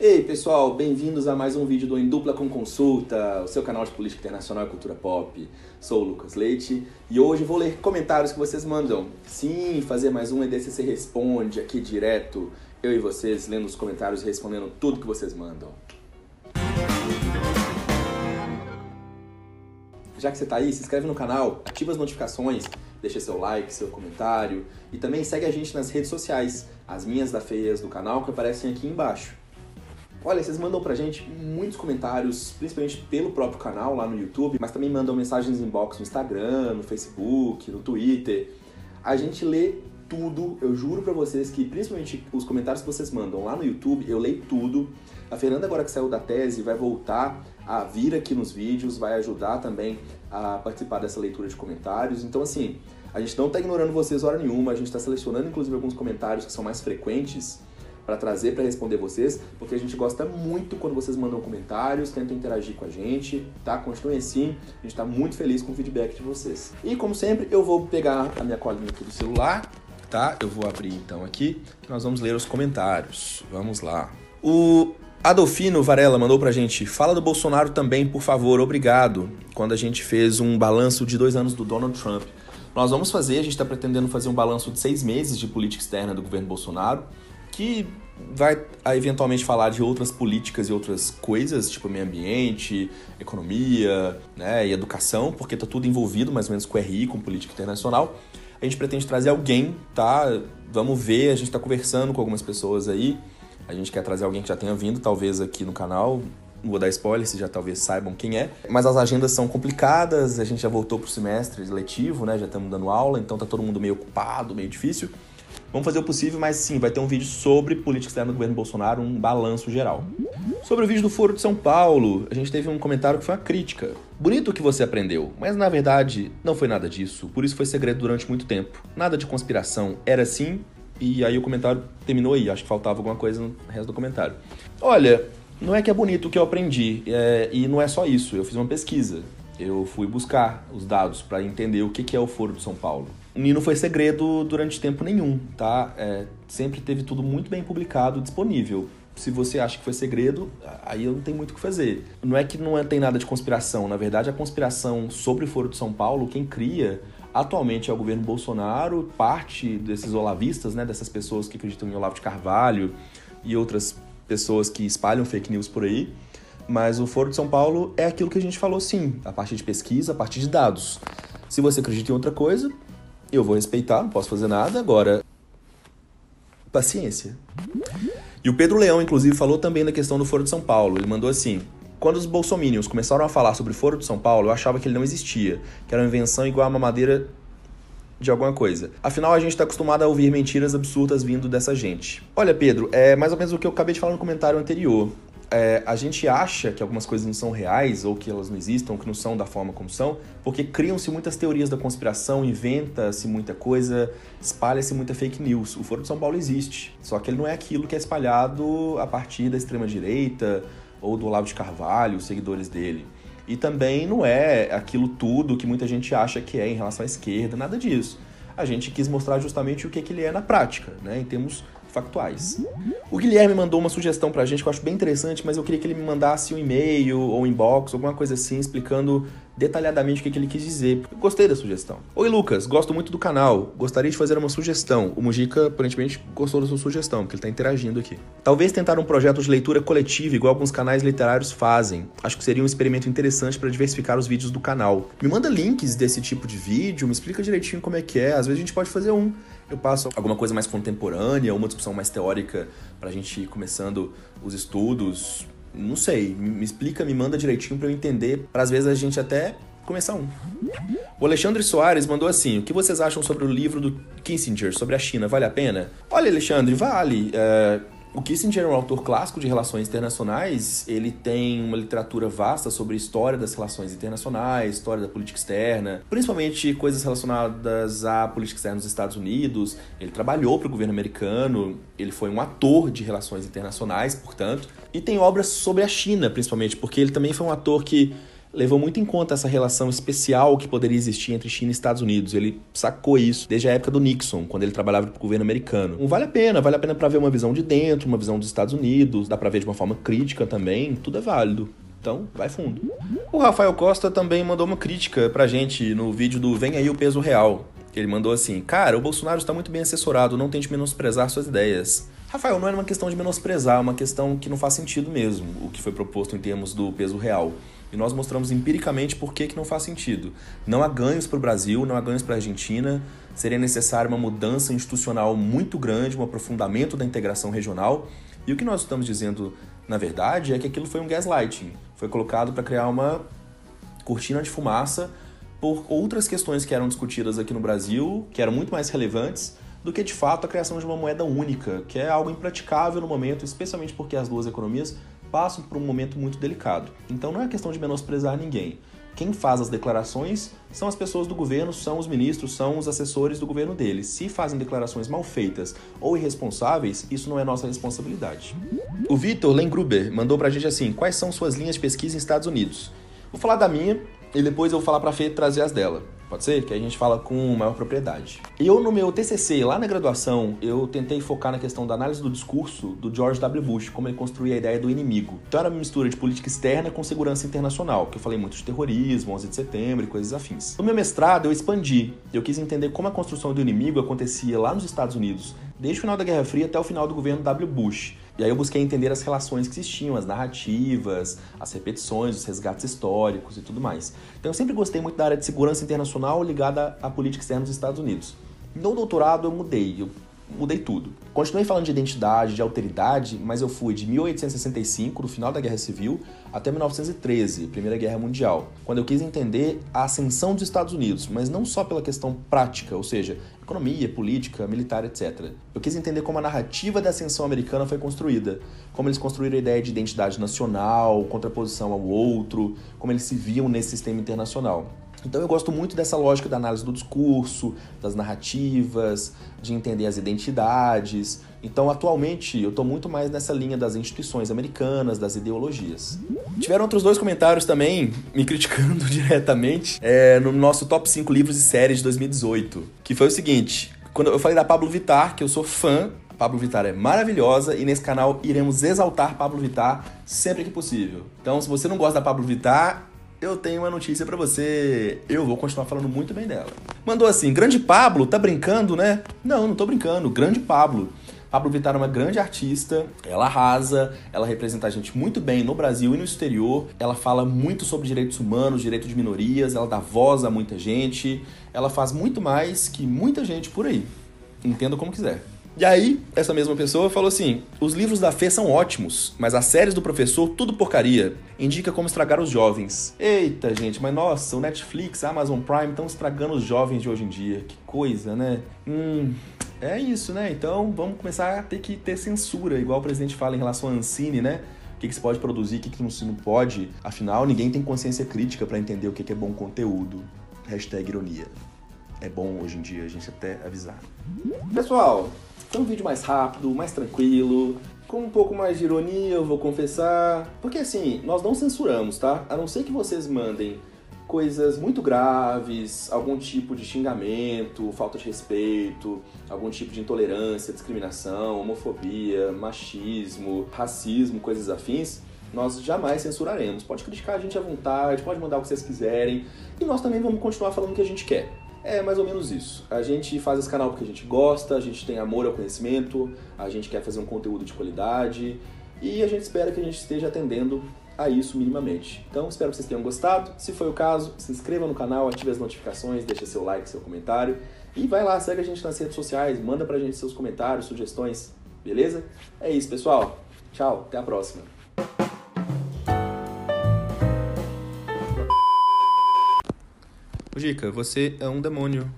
Ei pessoal, bem-vindos a mais um vídeo do Em Dupla com Consulta, o seu canal de política internacional e cultura pop. Sou o Lucas Leite e hoje vou ler comentários que vocês mandam. Sim, fazer mais um EDCC Responde aqui direto, eu e vocês lendo os comentários e respondendo tudo que vocês mandam. Já que você está aí, se inscreve no canal, ativa as notificações, deixa seu like, seu comentário e também segue a gente nas redes sociais, as minhas da Feias do canal que aparecem aqui embaixo. Olha, vocês mandam pra gente muitos comentários, principalmente pelo próprio canal lá no YouTube, mas também mandam mensagens inbox no Instagram, no Facebook, no Twitter. A gente lê tudo, eu juro pra vocês que principalmente os comentários que vocês mandam lá no YouTube, eu leio tudo. A Fernanda, agora que saiu da tese, vai voltar a vir aqui nos vídeos, vai ajudar também a participar dessa leitura de comentários. Então, assim, a gente não tá ignorando vocês hora nenhuma, a gente está selecionando inclusive alguns comentários que são mais frequentes para trazer para responder vocês, porque a gente gosta muito quando vocês mandam comentários, tentam interagir com a gente, tá? Continuem assim, a gente está muito feliz com o feedback de vocês. E como sempre, eu vou pegar a minha colinha aqui do celular, tá? Eu vou abrir então aqui, que nós vamos ler os comentários. Vamos lá. O Adolfino Varela mandou pra gente: fala do Bolsonaro também, por favor, obrigado. Quando a gente fez um balanço de dois anos do Donald Trump. Nós vamos fazer, a gente está pretendendo fazer um balanço de seis meses de política externa do governo Bolsonaro que vai eventualmente falar de outras políticas e outras coisas, tipo meio ambiente, economia, né, e educação, porque tá tudo envolvido mais ou menos com RI, com política internacional. A gente pretende trazer alguém, tá? Vamos ver, a gente tá conversando com algumas pessoas aí. A gente quer trazer alguém que já tenha vindo, talvez, aqui no canal. Não vou dar spoiler, vocês já talvez saibam quem é. Mas as agendas são complicadas, a gente já voltou pro semestre letivo, né? Já estamos dando aula, então tá todo mundo meio ocupado, meio difícil. Vamos fazer o possível, mas sim, vai ter um vídeo sobre política externa do governo Bolsonaro, um balanço geral. Sobre o vídeo do Foro de São Paulo, a gente teve um comentário que foi uma crítica. Bonito o que você aprendeu, mas na verdade não foi nada disso, por isso foi segredo durante muito tempo. Nada de conspiração, era assim, e aí o comentário terminou aí, acho que faltava alguma coisa no resto do comentário. Olha, não é que é bonito o que eu aprendi, é, e não é só isso, eu fiz uma pesquisa. Eu fui buscar os dados para entender o que é o Foro de São Paulo não foi segredo durante tempo nenhum, tá? É, sempre teve tudo muito bem publicado, disponível. Se você acha que foi segredo, aí eu não tenho muito o que fazer. Não é que não é, tem nada de conspiração. Na verdade, a conspiração sobre o Foro de São Paulo, quem cria atualmente é o governo Bolsonaro, parte desses olavistas, né, dessas pessoas que acreditam em Olavo de Carvalho e outras pessoas que espalham fake news por aí. Mas o Foro de São Paulo é aquilo que a gente falou sim, a partir de pesquisa, a partir de dados. Se você acredita em outra coisa, eu vou respeitar, não posso fazer nada. Agora, paciência. E o Pedro Leão, inclusive, falou também da questão do Foro de São Paulo. Ele mandou assim: quando os bolsominions começaram a falar sobre o Foro de São Paulo, eu achava que ele não existia, que era uma invenção igual a uma madeira de alguma coisa. Afinal, a gente está acostumado a ouvir mentiras absurdas vindo dessa gente. Olha, Pedro, é mais ou menos o que eu acabei de falar no comentário anterior é, a gente acha que algumas coisas não são reais ou que elas não existam, que não são da forma como são, porque criam-se muitas teorias da conspiração, inventa-se muita coisa, espalha-se muita fake news. O Foro de São Paulo existe, só que ele não é aquilo que é espalhado a partir da extrema-direita ou do Olavo de Carvalho, os seguidores dele. E também não é aquilo tudo que muita gente acha que é em relação à esquerda, nada disso. A gente quis mostrar justamente o que, que ele é na prática, né, em termos factuais. O Guilherme mandou uma sugestão pra gente que eu acho bem interessante, mas eu queria que ele me mandasse um e-mail ou um inbox, alguma coisa assim, explicando detalhadamente o que, ele quis dizer. Eu gostei da sugestão. Oi, Lucas, gosto muito do canal. Gostaria de fazer uma sugestão. O Mujica aparentemente gostou da sua sugestão, porque ele está interagindo aqui. Talvez tentar um projeto de leitura coletiva, igual alguns canais literários fazem. Acho que seria um experimento interessante para diversificar os vídeos do canal. Me manda links desse tipo de vídeo, me explica direitinho como é que é. Às vezes a gente pode fazer um. Eu passo alguma coisa mais contemporânea, uma discussão mais teórica para a gente ir começando os estudos não sei, me explica, me manda direitinho para eu entender, para às vezes a gente até começar um. O Alexandre Soares mandou assim: o que vocês acham sobre o livro do Kissinger sobre a China? Vale a pena? Olha, Alexandre, vale. É, o Kissinger é um autor clássico de relações internacionais, ele tem uma literatura vasta sobre a história das relações internacionais, história da política externa, principalmente coisas relacionadas à política externa dos Estados Unidos. Ele trabalhou para o governo americano, ele foi um ator de relações internacionais, portanto, e tem obras sobre a China, principalmente, porque ele também foi um ator que levou muito em conta essa relação especial que poderia existir entre China e Estados Unidos. Ele sacou isso desde a época do Nixon, quando ele trabalhava para o governo americano. Então, vale a pena, vale a pena para ver uma visão de dentro, uma visão dos Estados Unidos, dá para ver de uma forma crítica também, tudo é válido. Então, vai fundo. O Rafael Costa também mandou uma crítica pra gente no vídeo do Vem aí o peso real. Ele mandou assim: Cara, o Bolsonaro está muito bem assessorado, não tente menosprezar suas ideias. Rafael, não é uma questão de menosprezar, é uma questão que não faz sentido mesmo, o que foi proposto em termos do peso real. E nós mostramos empiricamente por que, que não faz sentido. Não há ganhos para o Brasil, não há ganhos para a Argentina. Seria necessária uma mudança institucional muito grande, um aprofundamento da integração regional. E o que nós estamos dizendo, na verdade, é que aquilo foi um gaslighting. Foi colocado para criar uma cortina de fumaça por outras questões que eram discutidas aqui no Brasil, que eram muito mais relevantes do que de fato a criação de uma moeda única, que é algo impraticável no momento, especialmente porque as duas economias passam por um momento muito delicado. Então não é questão de menosprezar ninguém. Quem faz as declarações são as pessoas do governo, são os ministros, são os assessores do governo deles. Se fazem declarações mal feitas ou irresponsáveis, isso não é nossa responsabilidade. O Vitor Lengruber mandou pra gente assim: quais são suas linhas de pesquisa em Estados Unidos? Vou falar da minha e depois eu vou falar pra Fê trazer as dela. Pode ser? Que a gente fala com maior propriedade. Eu, no meu TCC, lá na graduação, eu tentei focar na questão da análise do discurso do George W. Bush, como ele construía a ideia do inimigo. Então era uma mistura de política externa com segurança internacional, que eu falei muito de terrorismo, 11 de setembro e coisas afins. No meu mestrado, eu expandi. Eu quis entender como a construção do inimigo acontecia lá nos Estados Unidos, desde o final da Guerra Fria até o final do governo W. Bush. E aí eu busquei entender as relações que existiam, as narrativas, as repetições, os resgates históricos e tudo mais. Então eu sempre gostei muito da área de segurança internacional ligada à política externa dos Estados Unidos. No doutorado eu mudei, eu mudei tudo. Continuei falando de identidade, de alteridade, mas eu fui de 1865, do final da Guerra Civil, até 1913, Primeira Guerra Mundial, quando eu quis entender a ascensão dos Estados Unidos, mas não só pela questão prática, ou seja, economia, política, militar, etc. Eu quis entender como a narrativa da ascensão americana foi construída, como eles construíram a ideia de identidade nacional, contraposição ao outro, como eles se viam nesse sistema internacional. Então eu gosto muito dessa lógica da análise do discurso, das narrativas, de entender as identidades. Então atualmente eu estou muito mais nessa linha das instituições americanas, das ideologias. Tiveram outros dois comentários também me criticando diretamente é, no nosso top 5 livros e séries de 2018, que foi o seguinte: quando eu falei da Pablo Vittar, que eu sou fã Pablo Vittar é maravilhosa e nesse canal iremos exaltar Pablo Vittar sempre que possível. Então, se você não gosta da Pablo Vittar, eu tenho uma notícia para você. Eu vou continuar falando muito bem dela. Mandou assim: Grande Pablo, tá brincando, né? Não, não tô brincando. Grande Pablo. Pablo Vittar é uma grande artista, ela arrasa, ela representa a gente muito bem no Brasil e no exterior, ela fala muito sobre direitos humanos, direitos de minorias, ela dá voz a muita gente, ela faz muito mais que muita gente por aí. Entenda como quiser. E aí, essa mesma pessoa falou assim: os livros da Fê são ótimos, mas as séries do professor, tudo porcaria. Indica como estragar os jovens. Eita, gente, mas nossa, o Netflix, a Amazon Prime estão estragando os jovens de hoje em dia. Que coisa, né? Hum. É isso, né? Então vamos começar a ter que ter censura, igual o presidente fala em relação à Ancine, né? O que, que se pode produzir, o que, que não se não pode. Afinal, ninguém tem consciência crítica para entender o que, que é bom conteúdo. Hashtag ironia. É bom hoje em dia a gente até avisar. Pessoal, foi um vídeo mais rápido, mais tranquilo, com um pouco mais de ironia, eu vou confessar. Porque assim, nós não censuramos, tá? A não ser que vocês mandem coisas muito graves, algum tipo de xingamento, falta de respeito, algum tipo de intolerância, discriminação, homofobia, machismo, racismo, coisas afins, nós jamais censuraremos. Pode criticar a gente à vontade, pode mandar o que vocês quiserem, e nós também vamos continuar falando o que a gente quer. É mais ou menos isso. A gente faz esse canal porque a gente gosta, a gente tem amor ao conhecimento, a gente quer fazer um conteúdo de qualidade e a gente espera que a gente esteja atendendo a isso minimamente. Então, espero que vocês tenham gostado. Se foi o caso, se inscreva no canal, ative as notificações, deixe seu like, seu comentário e vai lá, segue a gente nas redes sociais, manda pra gente seus comentários, sugestões, beleza? É isso, pessoal. Tchau, até a próxima. Dica, você é um demônio.